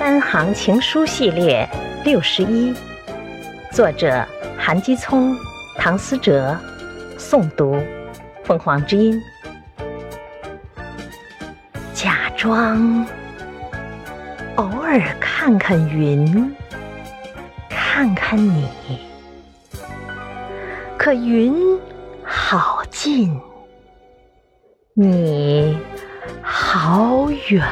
三行情书系列六十一，作者韩基聪、唐思哲，诵读凤凰之音。假装偶尔看看云，看看你，可云好近，你好远。